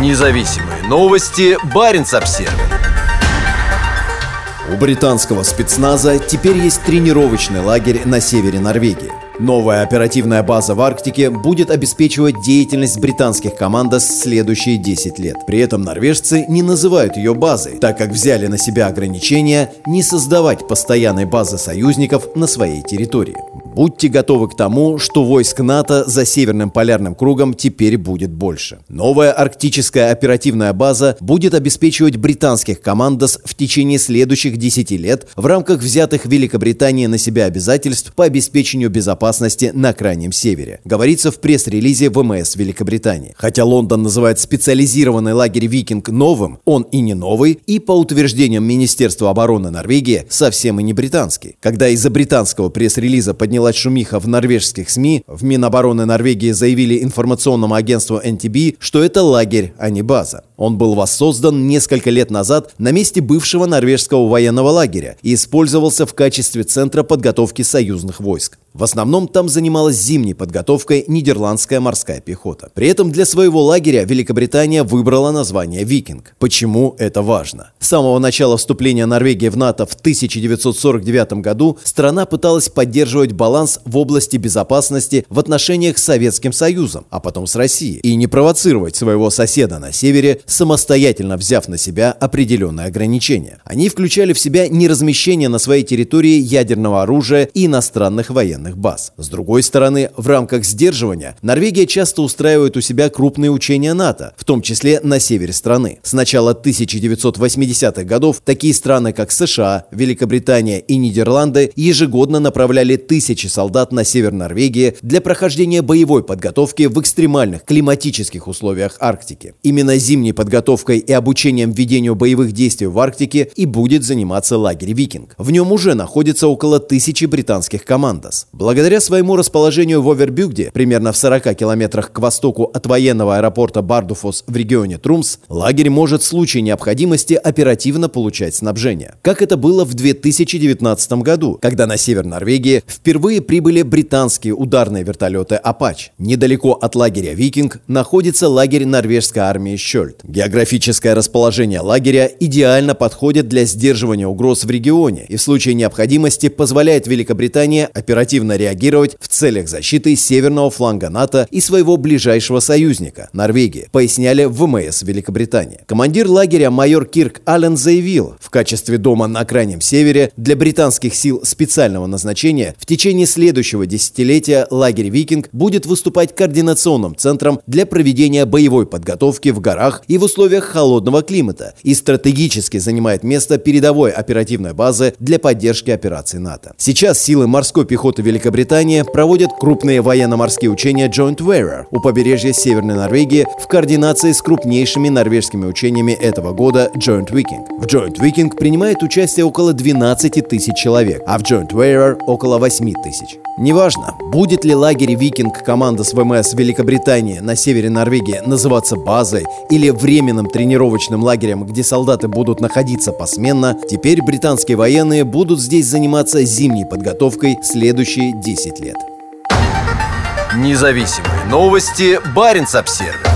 Независимые новости. Барин обсерва У британского спецназа теперь есть тренировочный лагерь на севере Норвегии. Новая оперативная база в Арктике будет обеспечивать деятельность британских командос следующие 10 лет. При этом норвежцы не называют ее базой, так как взяли на себя ограничения не создавать постоянной базы союзников на своей территории. Будьте готовы к тому, что войск НАТО за Северным полярным кругом теперь будет больше. Новая арктическая оперативная база будет обеспечивать британских командос в течение следующих 10 лет в рамках взятых Великобританией на себя обязательств по обеспечению безопасности на Крайнем Севере. Говорится в пресс-релизе ВМС Великобритании. Хотя Лондон называет специализированный лагерь «Викинг» новым, он и не новый, и по утверждениям Министерства обороны Норвегии совсем и не британский. Когда из-за британского пресс-релиза поднялась поднялась шумиха в норвежских СМИ, в Минобороны Норвегии заявили информационному агентству NTB, что это лагерь, а не база. Он был воссоздан несколько лет назад на месте бывшего норвежского военного лагеря и использовался в качестве центра подготовки союзных войск. В основном там занималась зимней подготовкой нидерландская морская пехота. При этом для своего лагеря Великобритания выбрала название «Викинг». Почему это важно? С самого начала вступления Норвегии в НАТО в 1949 году страна пыталась поддерживать баланс в области безопасности в отношениях с Советским Союзом, а потом с Россией, и не провоцировать своего соседа на севере, самостоятельно взяв на себя определенные ограничения. Они включали в себя неразмещение на своей территории ядерного оружия и иностранных военных баз. С другой стороны, в рамках сдерживания Норвегия часто устраивает у себя крупные учения НАТО, в том числе на севере страны. С начала 1980-х годов такие страны, как США, Великобритания и Нидерланды ежегодно направляли тысячи солдат на север Норвегии для прохождения боевой подготовки в экстремальных климатических условиях Арктики. Именно зимней подготовкой и обучением ведению боевых действий в Арктике и будет заниматься лагерь «Викинг». В нем уже находится около тысячи британских командос. Благодаря своему расположению в Овербюгде, примерно в 40 километрах к востоку от военного аэропорта Бардуфос в регионе Трумс, лагерь может в случае необходимости оперативно получать снабжение. Как это было в 2019 году, когда на север Норвегии впервые прибыли британские ударные вертолеты «Апач». Недалеко от лагеря «Викинг» находится лагерь норвежской армии «Щельд». Географическое расположение лагеря идеально подходит для сдерживания угроз в регионе и в случае необходимости позволяет Великобритании оперативно реагировать в целях защиты северного фланга НАТО и своего ближайшего союзника – Норвегии, поясняли в ВМС Великобритании. Командир лагеря майор Кирк Аллен заявил, в качестве дома на Крайнем Севере для британских сил специального назначения в течение следующего десятилетия лагерь «Викинг» будет выступать координационным центром для проведения боевой подготовки в горах и в условиях холодного климата и стратегически занимает место передовой оперативной базы для поддержки операций НАТО. Сейчас силы морской пехоты Великобритании проводит крупные военно-морские учения Joint Warrior у побережья Северной Норвегии в координации с крупнейшими норвежскими учениями этого года Joint Viking. В Joint Viking принимает участие около 12 тысяч человек, а в Joint Warrior около 8 тысяч. Неважно, будет ли лагерь «Викинг» команда с ВМС Великобритании на севере Норвегии называться базой или временным тренировочным лагерем, где солдаты будут находиться посменно, теперь британские военные будут здесь заниматься зимней подготовкой следующие 10 лет. Независимые новости. Барин обсервис